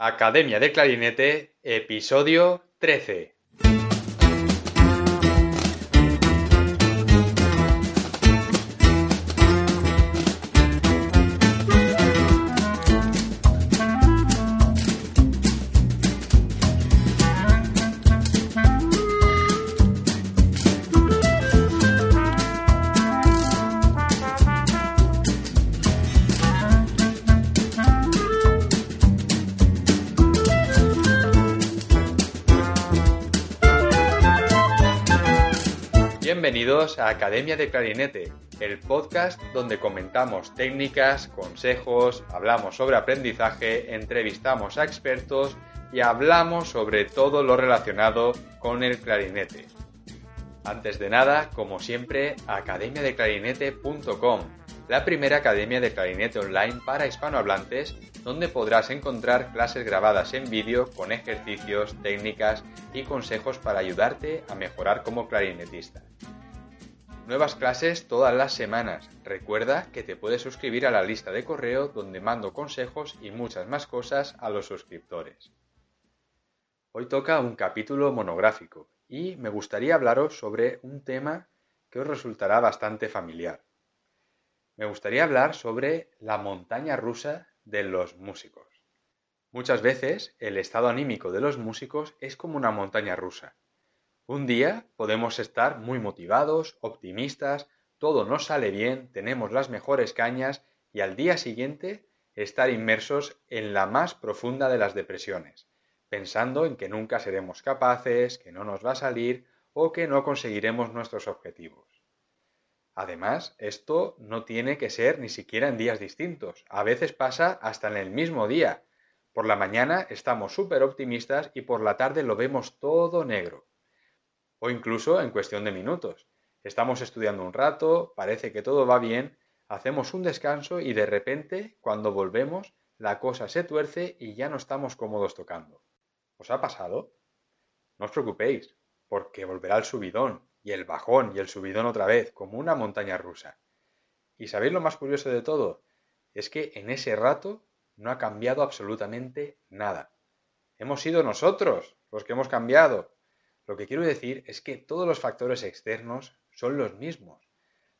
Academia de Clarinete, episodio 13. Bienvenidos a Academia de Clarinete, el podcast donde comentamos técnicas, consejos, hablamos sobre aprendizaje, entrevistamos a expertos y hablamos sobre todo lo relacionado con el clarinete. Antes de nada, como siempre, academiadeclarinete.com, la primera academia de clarinete online para hispanohablantes, donde podrás encontrar clases grabadas en vídeo con ejercicios, técnicas y consejos para ayudarte a mejorar como clarinetista. Nuevas clases todas las semanas. Recuerda que te puedes suscribir a la lista de correo donde mando consejos y muchas más cosas a los suscriptores. Hoy toca un capítulo monográfico y me gustaría hablaros sobre un tema que os resultará bastante familiar. Me gustaría hablar sobre la montaña rusa de los músicos. Muchas veces el estado anímico de los músicos es como una montaña rusa un día podemos estar muy motivados, optimistas, todo nos sale bien, tenemos las mejores cañas y al día siguiente estar inmersos en la más profunda de las depresiones, pensando en que nunca seremos capaces, que no nos va a salir o que no conseguiremos nuestros objetivos. Además, esto no tiene que ser ni siquiera en días distintos, a veces pasa hasta en el mismo día. Por la mañana estamos súper optimistas y por la tarde lo vemos todo negro o incluso en cuestión de minutos. Estamos estudiando un rato, parece que todo va bien, hacemos un descanso y de repente, cuando volvemos, la cosa se tuerce y ya no estamos cómodos tocando. ¿Os ha pasado? No os preocupéis, porque volverá el subidón, y el bajón, y el subidón otra vez, como una montaña rusa. ¿Y sabéis lo más curioso de todo? Es que en ese rato no ha cambiado absolutamente nada. Hemos sido nosotros los que hemos cambiado, lo que quiero decir es que todos los factores externos son los mismos.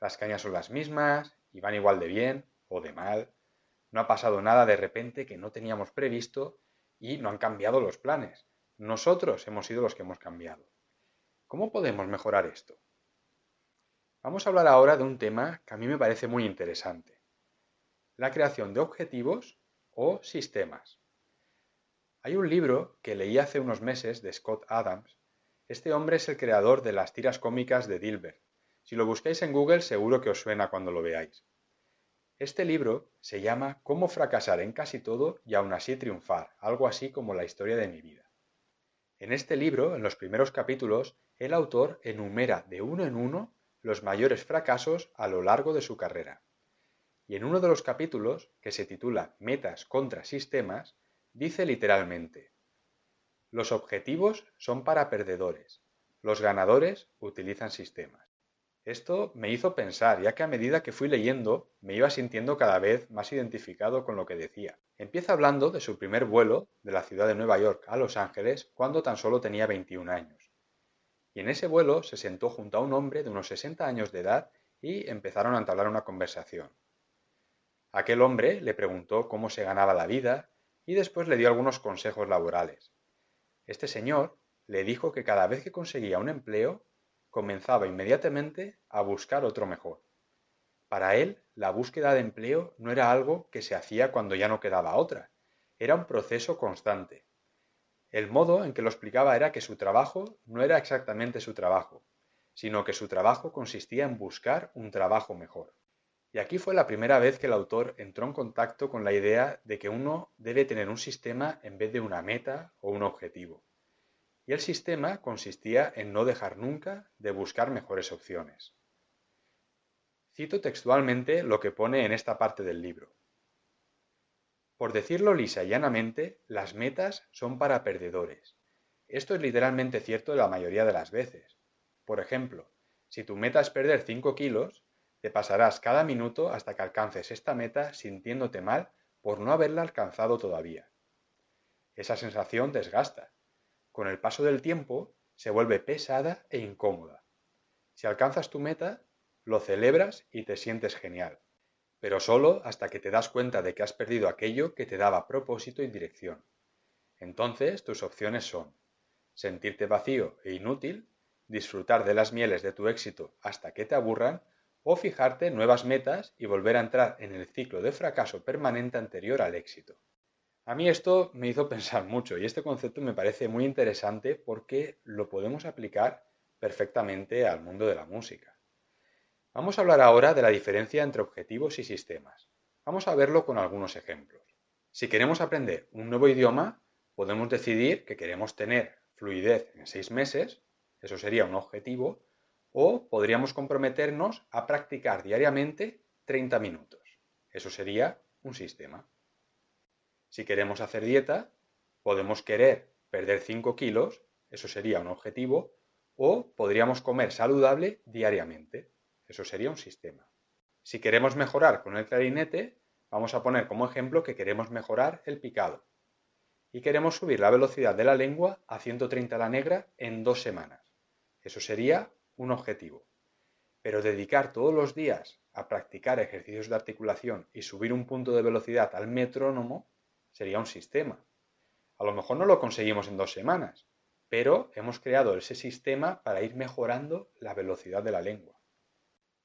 Las cañas son las mismas y van igual de bien o de mal. No ha pasado nada de repente que no teníamos previsto y no han cambiado los planes. Nosotros hemos sido los que hemos cambiado. ¿Cómo podemos mejorar esto? Vamos a hablar ahora de un tema que a mí me parece muy interesante. La creación de objetivos o sistemas. Hay un libro que leí hace unos meses de Scott Adams este hombre es el creador de las tiras cómicas de Dilbert. Si lo buscáis en Google seguro que os suena cuando lo veáis. Este libro se llama Cómo fracasar en casi todo y aún así triunfar, algo así como la historia de mi vida. En este libro, en los primeros capítulos, el autor enumera de uno en uno los mayores fracasos a lo largo de su carrera. Y en uno de los capítulos, que se titula Metas contra Sistemas, dice literalmente, los objetivos son para perdedores. Los ganadores utilizan sistemas. Esto me hizo pensar, ya que a medida que fui leyendo me iba sintiendo cada vez más identificado con lo que decía. Empieza hablando de su primer vuelo de la ciudad de Nueva York a Los Ángeles cuando tan solo tenía 21 años. Y en ese vuelo se sentó junto a un hombre de unos 60 años de edad y empezaron a entablar una conversación. Aquel hombre le preguntó cómo se ganaba la vida y después le dio algunos consejos laborales. Este señor le dijo que cada vez que conseguía un empleo, comenzaba inmediatamente a buscar otro mejor. Para él, la búsqueda de empleo no era algo que se hacía cuando ya no quedaba otra, era un proceso constante. El modo en que lo explicaba era que su trabajo no era exactamente su trabajo, sino que su trabajo consistía en buscar un trabajo mejor. Y aquí fue la primera vez que el autor entró en contacto con la idea de que uno debe tener un sistema en vez de una meta o un objetivo. Y el sistema consistía en no dejar nunca de buscar mejores opciones. Cito textualmente lo que pone en esta parte del libro. Por decirlo lisa y llanamente, las metas son para perdedores. Esto es literalmente cierto la mayoría de las veces. Por ejemplo, si tu meta es perder 5 kilos, te pasarás cada minuto hasta que alcances esta meta sintiéndote mal por no haberla alcanzado todavía. Esa sensación desgasta. Con el paso del tiempo se vuelve pesada e incómoda. Si alcanzas tu meta, lo celebras y te sientes genial, pero solo hasta que te das cuenta de que has perdido aquello que te daba propósito y dirección. Entonces tus opciones son sentirte vacío e inútil, disfrutar de las mieles de tu éxito hasta que te aburran, o fijarte nuevas metas y volver a entrar en el ciclo de fracaso permanente anterior al éxito. A mí esto me hizo pensar mucho y este concepto me parece muy interesante porque lo podemos aplicar perfectamente al mundo de la música. Vamos a hablar ahora de la diferencia entre objetivos y sistemas. Vamos a verlo con algunos ejemplos. Si queremos aprender un nuevo idioma, podemos decidir que queremos tener fluidez en seis meses, eso sería un objetivo, o podríamos comprometernos a practicar diariamente 30 minutos, eso sería un sistema. Si queremos hacer dieta, podemos querer perder 5 kilos, eso sería un objetivo, o podríamos comer saludable diariamente, eso sería un sistema. Si queremos mejorar con el clarinete, vamos a poner como ejemplo que queremos mejorar el picado. Y queremos subir la velocidad de la lengua a 130 a la negra en dos semanas. Eso sería un objetivo. Pero dedicar todos los días a practicar ejercicios de articulación y subir un punto de velocidad al metrónomo sería un sistema. A lo mejor no lo conseguimos en dos semanas, pero hemos creado ese sistema para ir mejorando la velocidad de la lengua.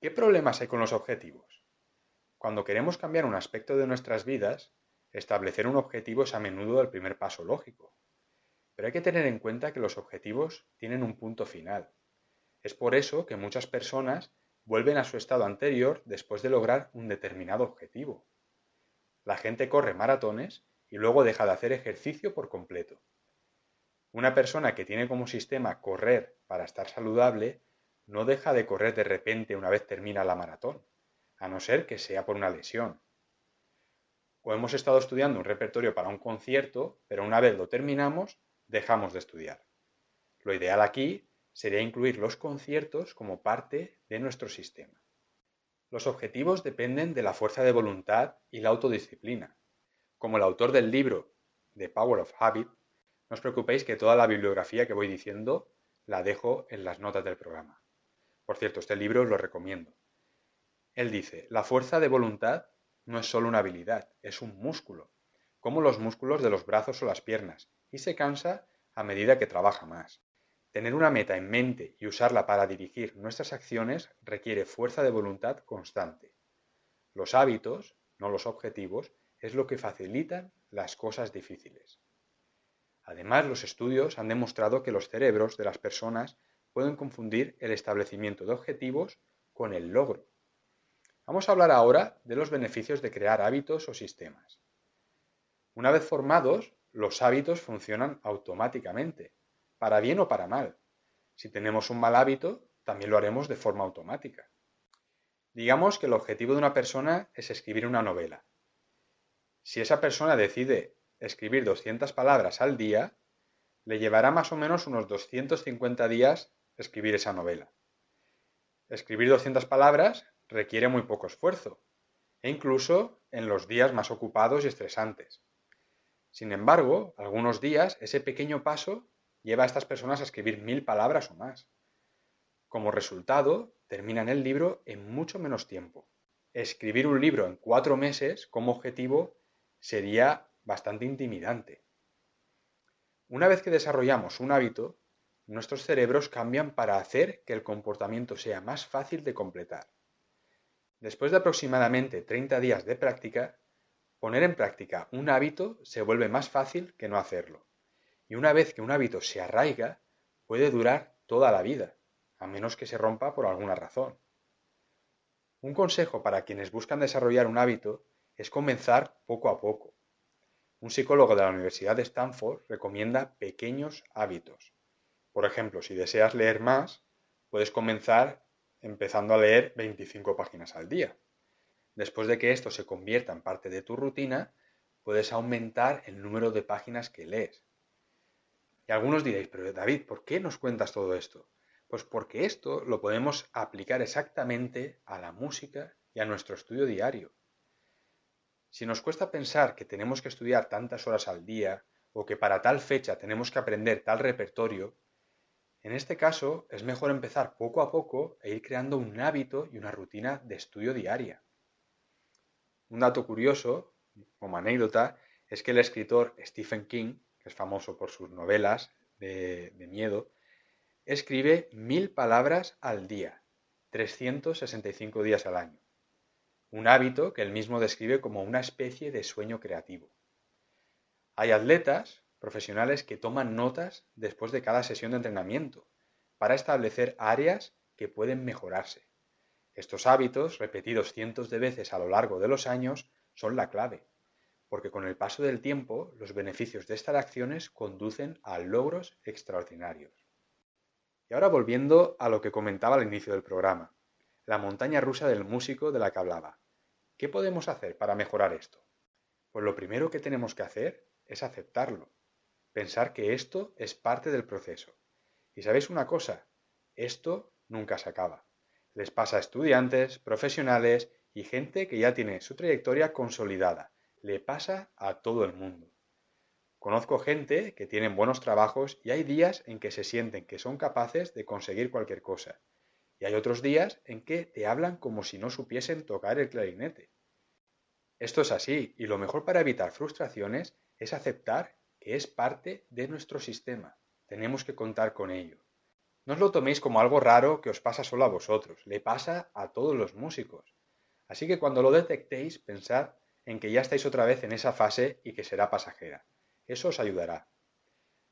¿Qué problemas hay con los objetivos? Cuando queremos cambiar un aspecto de nuestras vidas, establecer un objetivo es a menudo el primer paso lógico. Pero hay que tener en cuenta que los objetivos tienen un punto final. Es por eso que muchas personas vuelven a su estado anterior después de lograr un determinado objetivo. La gente corre maratones y luego deja de hacer ejercicio por completo. Una persona que tiene como sistema correr para estar saludable no deja de correr de repente una vez termina la maratón, a no ser que sea por una lesión. O hemos estado estudiando un repertorio para un concierto, pero una vez lo terminamos, dejamos de estudiar. Lo ideal aquí sería incluir los conciertos como parte de nuestro sistema. Los objetivos dependen de la fuerza de voluntad y la autodisciplina. Como el autor del libro The Power of Habit, no os preocupéis que toda la bibliografía que voy diciendo la dejo en las notas del programa. Por cierto, este libro lo recomiendo. Él dice, la fuerza de voluntad no es solo una habilidad, es un músculo, como los músculos de los brazos o las piernas, y se cansa a medida que trabaja más. Tener una meta en mente y usarla para dirigir nuestras acciones requiere fuerza de voluntad constante. Los hábitos, no los objetivos, es lo que facilitan las cosas difíciles. Además, los estudios han demostrado que los cerebros de las personas pueden confundir el establecimiento de objetivos con el logro. Vamos a hablar ahora de los beneficios de crear hábitos o sistemas. Una vez formados, los hábitos funcionan automáticamente, para bien o para mal. Si tenemos un mal hábito, también lo haremos de forma automática. Digamos que el objetivo de una persona es escribir una novela. Si esa persona decide escribir 200 palabras al día, le llevará más o menos unos 250 días escribir esa novela. Escribir 200 palabras requiere muy poco esfuerzo, e incluso en los días más ocupados y estresantes. Sin embargo, algunos días ese pequeño paso lleva a estas personas a escribir mil palabras o más. Como resultado, terminan el libro en mucho menos tiempo. Escribir un libro en cuatro meses como objetivo sería bastante intimidante. Una vez que desarrollamos un hábito, nuestros cerebros cambian para hacer que el comportamiento sea más fácil de completar. Después de aproximadamente 30 días de práctica, poner en práctica un hábito se vuelve más fácil que no hacerlo. Y una vez que un hábito se arraiga, puede durar toda la vida, a menos que se rompa por alguna razón. Un consejo para quienes buscan desarrollar un hábito es comenzar poco a poco. Un psicólogo de la Universidad de Stanford recomienda pequeños hábitos, por ejemplo, si deseas leer más, puedes comenzar empezando a leer 25 páginas al día. Después de que esto se convierta en parte de tu rutina, puedes aumentar el número de páginas que lees. Y algunos diréis, pero David, ¿por qué nos cuentas todo esto? Pues porque esto lo podemos aplicar exactamente a la música y a nuestro estudio diario. Si nos cuesta pensar que tenemos que estudiar tantas horas al día o que para tal fecha tenemos que aprender tal repertorio, en este caso es mejor empezar poco a poco e ir creando un hábito y una rutina de estudio diaria. Un dato curioso, como anécdota, es que el escritor Stephen King, es famoso por sus novelas de, de miedo, escribe mil palabras al día, 365 días al año. Un hábito que él mismo describe como una especie de sueño creativo. Hay atletas profesionales que toman notas después de cada sesión de entrenamiento para establecer áreas que pueden mejorarse. Estos hábitos, repetidos cientos de veces a lo largo de los años, son la clave, porque con el paso del tiempo los beneficios de estas acciones conducen a logros extraordinarios. Y ahora volviendo a lo que comentaba al inicio del programa, la montaña rusa del músico de la que hablaba. ¿Qué podemos hacer para mejorar esto? Pues lo primero que tenemos que hacer es aceptarlo, pensar que esto es parte del proceso. Y sabéis una cosa, esto nunca se acaba. Les pasa a estudiantes, profesionales y gente que ya tiene su trayectoria consolidada. Le pasa a todo el mundo. Conozco gente que tienen buenos trabajos y hay días en que se sienten que son capaces de conseguir cualquier cosa. Y hay otros días en que te hablan como si no supiesen tocar el clarinete. Esto es así, y lo mejor para evitar frustraciones es aceptar que es parte de nuestro sistema. Tenemos que contar con ello. No os lo toméis como algo raro que os pasa solo a vosotros, le pasa a todos los músicos. Así que cuando lo detectéis, pensad en que ya estáis otra vez en esa fase y que será pasajera. Eso os ayudará.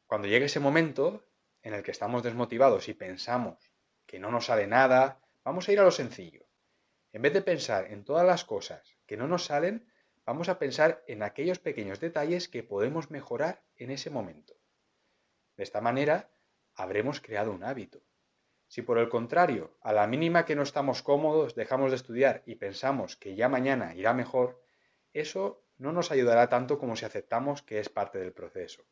Cuando llegue ese momento en el que estamos desmotivados y pensamos que no nos sale nada, vamos a ir a lo sencillo. En vez de pensar en todas las cosas que no nos salen, vamos a pensar en aquellos pequeños detalles que podemos mejorar en ese momento. De esta manera, habremos creado un hábito. Si por el contrario, a la mínima que no estamos cómodos, dejamos de estudiar y pensamos que ya mañana irá mejor, eso no nos ayudará tanto como si aceptamos que es parte del proceso.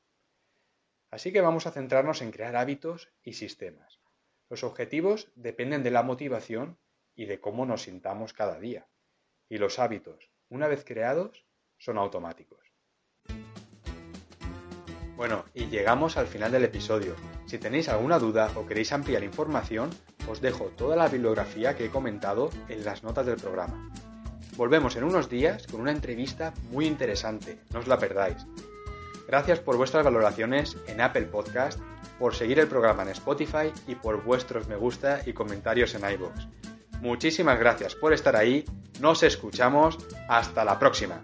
Así que vamos a centrarnos en crear hábitos y sistemas. Los objetivos dependen de la motivación y de cómo nos sintamos cada día. Y los hábitos, una vez creados, son automáticos. Bueno, y llegamos al final del episodio. Si tenéis alguna duda o queréis ampliar información, os dejo toda la bibliografía que he comentado en las notas del programa. Volvemos en unos días con una entrevista muy interesante, no os la perdáis. Gracias por vuestras valoraciones en Apple Podcast, por seguir el programa en Spotify y por vuestros me gusta y comentarios en iVoox. Muchísimas gracias por estar ahí, nos escuchamos, hasta la próxima.